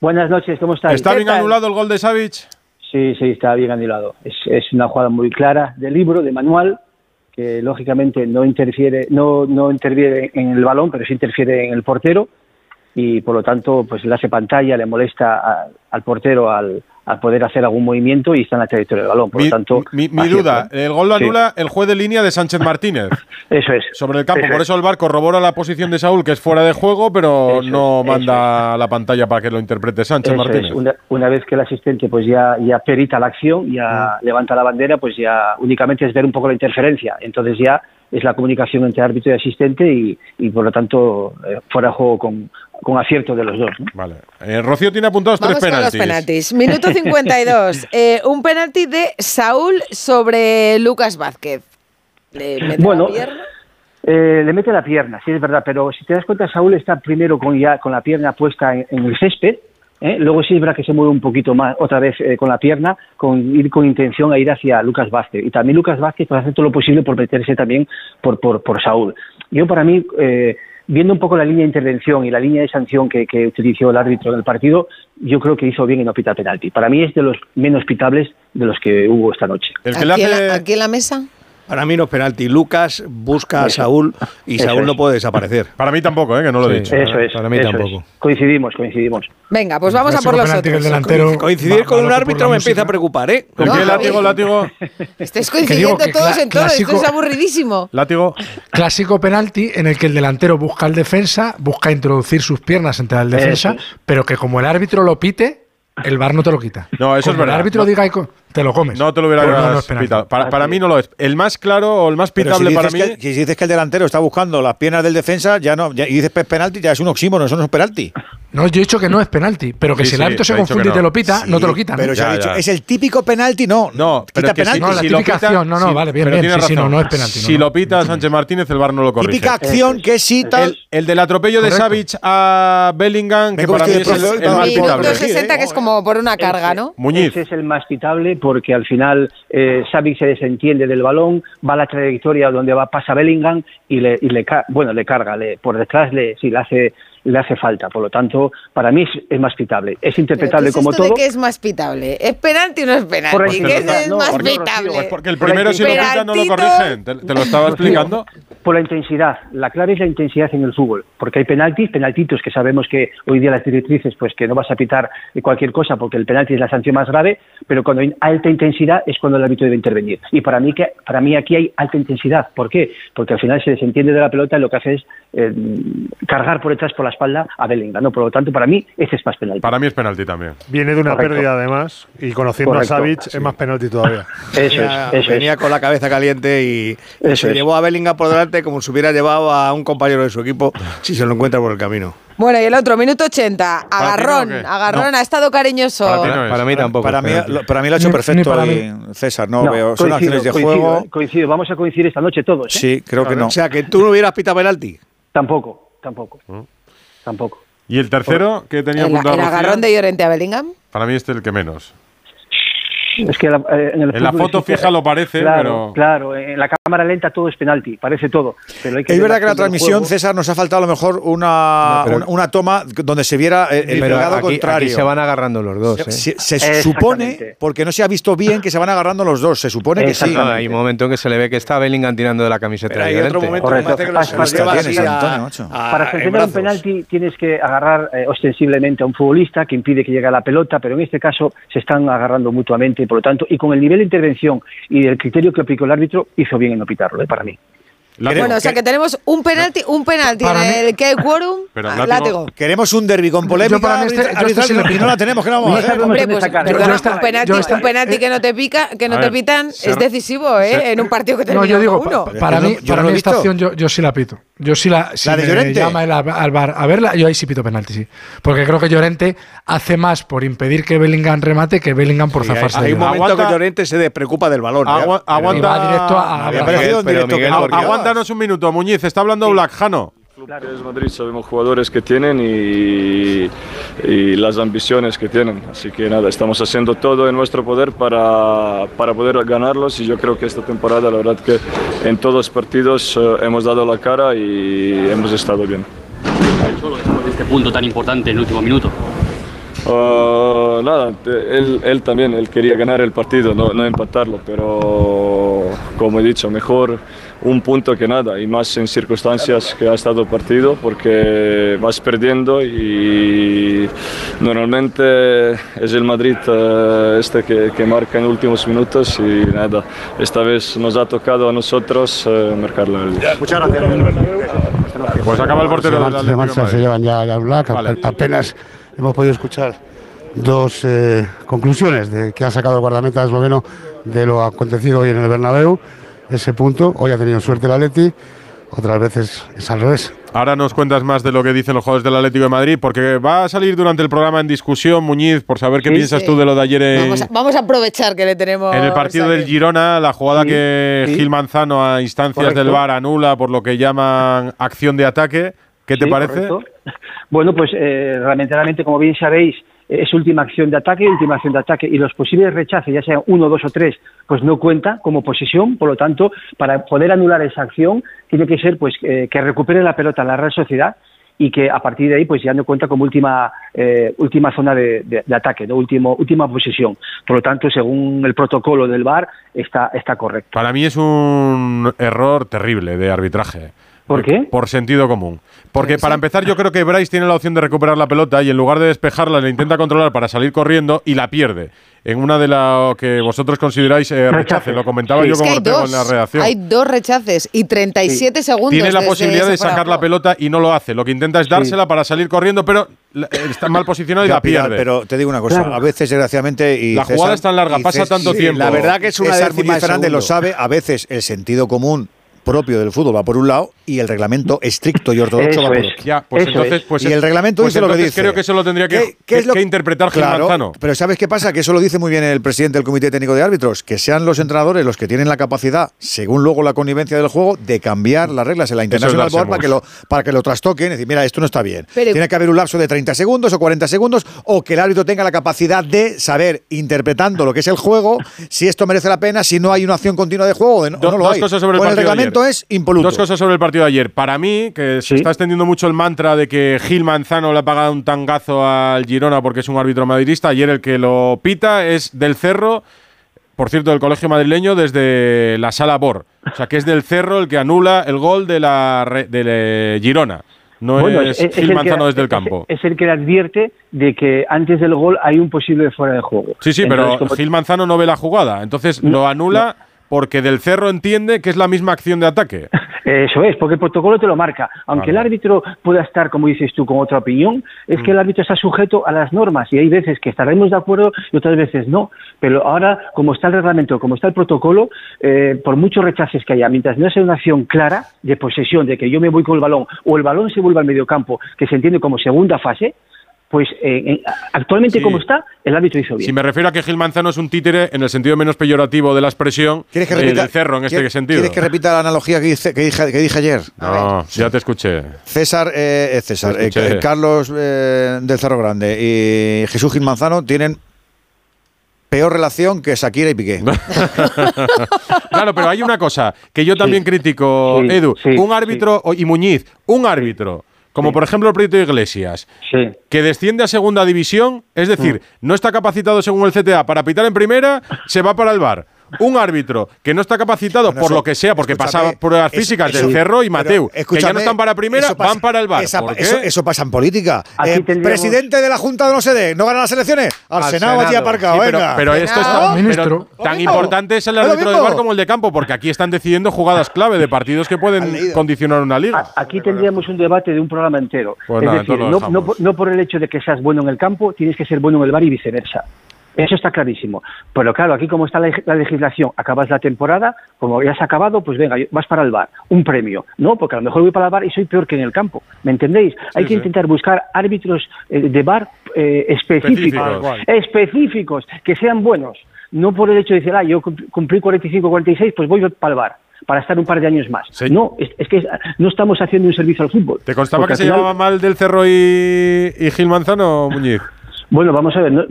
Buenas noches, ¿cómo estáis? ¿Está bien anulado el gol de Savic? Sí, sí, está bien anulado. Es, es una jugada muy clara de libro, de manual, que lógicamente no interfiere, no, no interfiere en el balón, pero sí interfiere en el portero y por lo tanto pues le hace pantalla, le molesta a- al portero al, al poder hacer algún movimiento y está en la trayectoria del balón. Por Mi, lo tanto, mi- mi duda, ¿no? el gol lo Sí. anula el juez de línea de Sánchez Martínez. Eso es. Sobre el campo, Eso por es. eso el bar corrobora la posición de Saúl, que es fuera de juego, pero Eso no es, manda la pantalla para que lo interprete Sánchez Eso es. Martínez. Una, una vez que el asistente pues ya, ya perita la acción, ya Mm. levanta la bandera, pues ya únicamente es ver un poco la interferencia. Entonces ya es la comunicación entre árbitro y asistente y, y por lo tanto eh, fuera de juego con, con acierto de los dos. ¿no? Vale. Eh, Rocío tiene apuntados Vamos tres con los penaltis. penaltis. Minuto 52. Eh, un penalti de Saúl sobre Lucas Vázquez. Le mete Bueno, la pierna. Eh, le mete la pierna, sí es verdad, pero si te das cuenta, Saúl está primero con ya con la pierna puesta en, en el césped, ¿eh? luego sí es verdad que se mueve un poquito más otra vez eh, con la pierna, con ir con intención a ir hacia Lucas Vázquez. Y también Lucas Vázquez pues, hace todo lo posible por meterse también por, por, por Saúl. Yo para mí, eh, viendo un poco la línea de intervención y la línea de sanción que, que utilizó el árbitro en el partido, yo creo que hizo bien en no pitar penalti. Para mí es de los menos pitables de los que hubo esta noche. El que en hace- la, aquí en la mesa. Para mí no es penalti. Lucas busca a. Saúl y Eso Saúl es. no puede desaparecer. Para mí tampoco, eh, que no lo he Sí. dicho. Eso es. para mí eso tampoco. es. Coincidimos, coincidimos. Venga, pues vamos a Clásico por los otros. el delantero Coincidir va- con va un árbitro me empieza a preocupar, ¿eh? ¿Con No, qué Javi. látigo, látigo? Estáis coincidiendo que todos en todo. Esto es aburridísimo. Látigo. Clásico penalti en el que el delantero busca al defensa, busca introducir sus piernas entre el defensa, pero que como el árbitro lo pite, el bar no te lo quita. No, eso es verdad. el árbitro No. diga y te lo comes. No te lo hubiera no, no. Para, para mí no lo es. El más claro o el más si pitable dices, para mí. que, si dices que el delantero está buscando las piernas del defensa, ya no, ya- y dices penalti, ya es un oxímono, eso no es penalti. No, yo he dicho que no es penalti, pero que Sí, si el sí, árbitro se he dicho confunde y te lo pita, no te lo quitan. Pero ¿eh? se ha Ya, dicho, ya. es el típico penalti, no. No, pero quita que penalti. si, No, la si lo típica pita, acción, no, no, vale, bien, pero bien, sí, sí, no, razón. no es penalti, no, Si no. lo pita Sánchez Martínez, el bar no lo corrige. Típica acción que sí, tal. El, el del atropello de Correcto. Savic a Bellingham, que para mí es de el, profe- el más pitable. Minuto sí, 60, ¿eh? que es como por una carga, ¿no? Muñiz. Ese es el más pitable porque al final eh, Savic se desentiende del balón, va a la trayectoria donde va pasa Bellingham y le, bueno le carga, le, por detrás le sí le hace le hace falta, por lo tanto para mí es, es más pitable, es interpretable ¿qué como esto todo. de que es más pitable? ¿Es penalti o no es penalti? Correcto, ¿Qué es, no, es no, más porque- pitable? Pues porque el primero si lo intensidad. pita no lo corrigen. Te, te lo estaba explicando. Por la intensidad, la clave es la intensidad en el fútbol, porque hay penaltis, penaltitos que sabemos que hoy día las directrices pues que no vas a pitar cualquier cosa porque el penalti es la sanción más grave, pero cuando hay alta intensidad es cuando el árbitro debe intervenir. Y para mí que para mí aquí hay alta intensidad, ¿por qué? Porque al final se desentiende de la pelota y lo que hace es eh, cargar por detrás por la espalda a Bellingham, ¿no? Por lo tanto, para mí ese es más penalti. Para mí es penalti también. Viene de una Correcto. pérdida además y conociendo Correcto. a Savic es más penalti todavía. Eso venía, es, eso venía es. con la cabeza caliente y, Eso se es. llevó a Bellingham por delante como si hubiera llevado a un compañero de su equipo si se lo encuentra por el camino. Bueno, y el otro, minuto 80. ¿Para ti no o Agarrón, agarrón, ha estado cariñoso. Para no. Para mí tampoco. Para mí, lo, para mí lo ha hecho Ni- perfecto ni para hoy, César. No, No, veo. Son coincido, acciones de coincido, juego. coincido. Vamos a coincidir esta noche todos. ¿eh? Sí, creo que no. O sea, que tú no hubieras pitado penalti. Tampoco, tampoco, tampoco. ¿Y el tercero que tenía apuntado el agarrón de Llorente a Bellingham. Para mí este es el que menos. Es que la- eh, en, el En la foto existe- fija lo parece, claro, pero- Claro, en la cámara lenta todo es penalti, parece todo. Pero hay que Es ver verdad que la transmisión. César, nos ha faltado a lo mejor una, No, una, una toma donde se viera el, el pegado aquí, contrario. aquí se van agarrando los dos. ¿eh? Se, se Exactamente. supone, porque no se ha visto bien, que se van agarrando los dos. Se supone que sí. No, Exactamente. hay un momento en que se le ve que está Bellingham tirando de la camiseta Pero de hay otro Llorente. momento Correcto. que parece que los- Para- a- a- sancionar un penalti tienes que agarrar eh, ostensiblemente a un futbolista que impide que llegue a la pelota, pero en este caso se están agarrando mutuamente, por lo tanto, y con el nivel de intervención y el criterio que aplicó el árbitro, hizo bien en no pitarlo, eh, para mí. Látigo. Bueno, o sea que tenemos un penalti, un penalti Para en mí- el que hay quórum. Pero Ah, látigo- látigo. Queremos un derbi con polémica. Yo para mí este- yo este sí lo y no la tenemos, que no vamos a No hacer. Hombre, pues perdona, un penalti, un penalti que no te pica, que no te pitan, es decisivo, ¿eh? en un partido que No, termina yo digo, uno. pa- para no- mí, yo para no mí he esta visto. acción yo, yo sí la pito. Yo sí la, si ¿La de me Llorente? llama el al bar a verla, yo ahí sí pito penalti, sí. Porque creo que Llorente hace más por impedir que Bellingham remate que Bellingham por Sí, hay, zafarse hay de un momento Aguanta- que Llorente se despreocupa del balón. Agua- Pero- aguanta- Y va directo a- Me a- había a- parecido un minuto, Muñiz. Está hablando Black Jano. Es Madrid, sabemos jugadores que tienen y, y las ambiciones que tienen. Así que nada, estamos haciendo todo en nuestro poder para, para poder ganarlos y yo creo que esta temporada la verdad que en todos los partidos eh, hemos dado la cara y hemos estado bien. Solo después de este punto tan importante en el último minuto. Uh, nada, él, él también, él quería ganar el partido, no, no empatarlo, pero como he dicho, mejor un punto que nada, y más en circunstancias que ha estado partido, porque vas perdiendo y normalmente es el Madrid eh, este que, que marca en últimos minutos y nada, esta vez nos ha tocado a nosotros eh, marcarlo. Muchas gracias. Pues acaba el portero de marcha, se llevan ya Black. Vale. Apenas hemos podido escuchar dos eh, conclusiones de que ha sacado el guardameta esloveno de lo acontecido hoy en el Bernabéu. Ese punto, hoy ha tenido suerte el Atleti, otras veces es al revés. Ahora nos cuentas más de lo que dicen los jugadores del Atlético de Madrid, porque va a salir durante el programa en discusión, Muñiz, por saber qué Sí. piensas Sí. tú de lo de ayer en, Vamos a, vamos a aprovechar que le tenemos. en el partido del. Girona, la jugada Sí, que sí. Gil Manzano a instancias Correcto. del VAR anula por lo que llaman acción de ataque. ¿Qué te parece? correcto. Bueno, pues eh, lamentablemente, como bien sabéis, es última acción de ataque, última acción de ataque, y los posibles rechaces, ya sean uno, dos o tres, pues no cuenta como posesión. Por lo tanto, para poder anular esa acción, tiene que ser pues eh, que recupere la pelota la Real Sociedad y que a partir de ahí pues ya no cuenta como última eh, última zona de, de- de ataque, no último última posesión. Por lo tanto, según el protocolo del VAR, está está correcto. Para mí es un error terrible de arbitraje. ¿Por qué? Por sentido común. Porque para empezar, yo creo que Bryce tiene la opción de recuperar la pelota y en lugar de despejarla, la intenta controlar para salir corriendo y la pierde. En una de las que vosotros consideráis eh, rechace. Lo comentaba Sí. yo Es como hay Ortega dos, en la redacción. hay dos rechaces y 37 segundos. Tiene la posibilidad de sacar la pelota y no lo hace. Lo que intenta es dársela para salir corriendo, pero está mal posicionado y Ya, la pierde. pero te digo una cosa, Claro. a veces desgraciadamente y La jugada es tan larga, pasa tanto tiempo. La verdad que es una César Fernández lo sabe, a veces el sentido común propio del fútbol va por un lado y el reglamento estricto y ortodoxo Eso va por es. otro. Ya, pues Eso entonces, es. pues y el reglamento pues dice lo que dice. Creo que eso lo tendría que, ¿Qué- qué es que- lo que interpretar Gil Claro, Manzano. Pero ¿sabes qué pasa? Que eso lo dice muy bien el presidente del Comité Técnico de Árbitros, que sean los entrenadores los que tienen la capacidad, según luego la connivencia del juego, de cambiar las reglas en la International darse Board para que, lo, para que lo trastoquen y decir, mira, esto no está bien. Pero- Tiene que haber un lapso de 30 segundos o 40 segundos o que el árbitro tenga la capacidad de saber, interpretando lo que es el juego, si esto merece la pena, si no hay una acción continua de juego o Do- no lo dos hay. cosas sobre el el reglamento ayer. es impoluto. Dos cosas sobre el partido de ayer. Para mí, que se está extendiendo mucho el mantra de que Gil Manzano le ha pagado un tangazo al Girona porque es un árbitro madridista. Ayer el que lo pita es del Cerro, por cierto, del colegio madrileño, desde la sala Bor. O sea, que es del Cerro el que anula el gol de la de Girona. No es, Gil que- Manzano desde el campo. Es, el que le advierte de que antes del gol hay un posible fuera de juego. Sí, sí, Entonces, pero Gil Manzano no ve la jugada. Entonces No, lo anula porque del Cerro entiende que es la misma acción de ataque. Eso es, porque el protocolo te lo marca. Aunque Vale. el árbitro pueda estar, como dices tú, con otra opinión, es Mm. que el árbitro está sujeto a las normas y hay veces que estaremos de acuerdo y otras veces no. Pero ahora, como está el reglamento, como está el protocolo, eh, por muchos rechaces que haya, mientras no sea una acción clara de posesión, de que yo me voy con el balón o el balón se vuelva al mediocampo, que se entiende como segunda fase, pues eh, eh, actualmente Sí. como está, el árbitro hizo bien. Si me refiero a que Gil Manzano es un títere en el sentido menos peyorativo de la expresión ¿Quieres que eh, repita, cerro en este ¿quieres- sentido. ¿Quieres que repita la analogía que, hice- que dije, que dije ayer? No, ya te escuché. César, eh, César Te eh, escuché. Ca- Carlos eh, del Cerro Grande y Jesús Gil Manzano tienen peor relación que Shakira y Piqué. Claro, pero hay una cosa que yo también critico, Sí, Edu. sí, un árbitro, y Muñiz, un árbitro, como por ejemplo el proyecto de Iglesias, Sí. que desciende a segunda división, es decir, Mm. no está capacitado según el CTA para pitar en primera, se va para el bar. Un árbitro que no está capacitado Bueno, por eso- lo que sea, porque pasaba pruebas físicas eso- del Cerro y Mateu, que ya no están para primera, eso pasa- van para el bar. esa- ¿Por qué? eso, eso pasa en política. Aquí Eh, tendríamos- presidente de la Junta de no sé de, ¿no gana las elecciones? Al, Al Senado, Senado. aparcado, Sí, pero, venga. pero esto está, pero tan importante es el árbitro de bar como el de campo, porque aquí están decidiendo jugadas clave de partidos que pueden condicionar una liga. Aquí tendríamos un debate de un programa entero. Pues es nada, decir, no, no por- no por el hecho de que seas bueno en el campo, tienes que ser bueno en el bar y viceversa. Eso está clarísimo. Pero claro, aquí como está la, leg- la legislación, acabas la temporada, como ya has acabado, pues venga, vas para el bar, un premio. No, porque a lo mejor voy para el bar y soy peor que en el campo. ¿Me entendéis? Hay que sí. intentar buscar árbitros eh, de bar eh, específicos, Específicos. específicos, que sean buenos. No por el hecho de decir, ah, yo cum- cumplí 45, 46, pues voy para el bar para estar un par de años más. Sí. No, es, es que no estamos haciendo un servicio al fútbol. ¿Te constaba que se al final- llamaba mal del Cerro y, y Gil Manzano, Muñiz? Bueno, vamos a ver, no,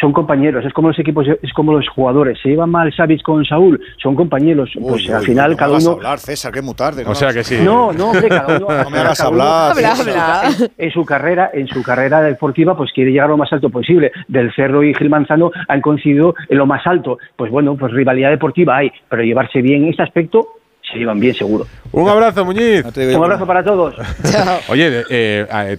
son compañeros, es como los equipos, es como los jugadores. Se lleva mal Savic con Saúl, son compañeros. pues Uy, al final no me cada hagas uno. hablar, César, que muy tarde. O sea que sí. No, no, hombre, cada uno. No me hagas hablar. Habla, habla. en su carrera, en su carrera deportiva, pues quiere llegar lo más alto posible. Del Cerro y Gil Manzano han coincidido en lo más alto. Pues bueno, pues rivalidad deportiva hay, pero llevarse bien en este aspecto se llevan bien seguro. Un abrazo, Muñiz. No Un no. abrazo para todos. Oye, eh, eh,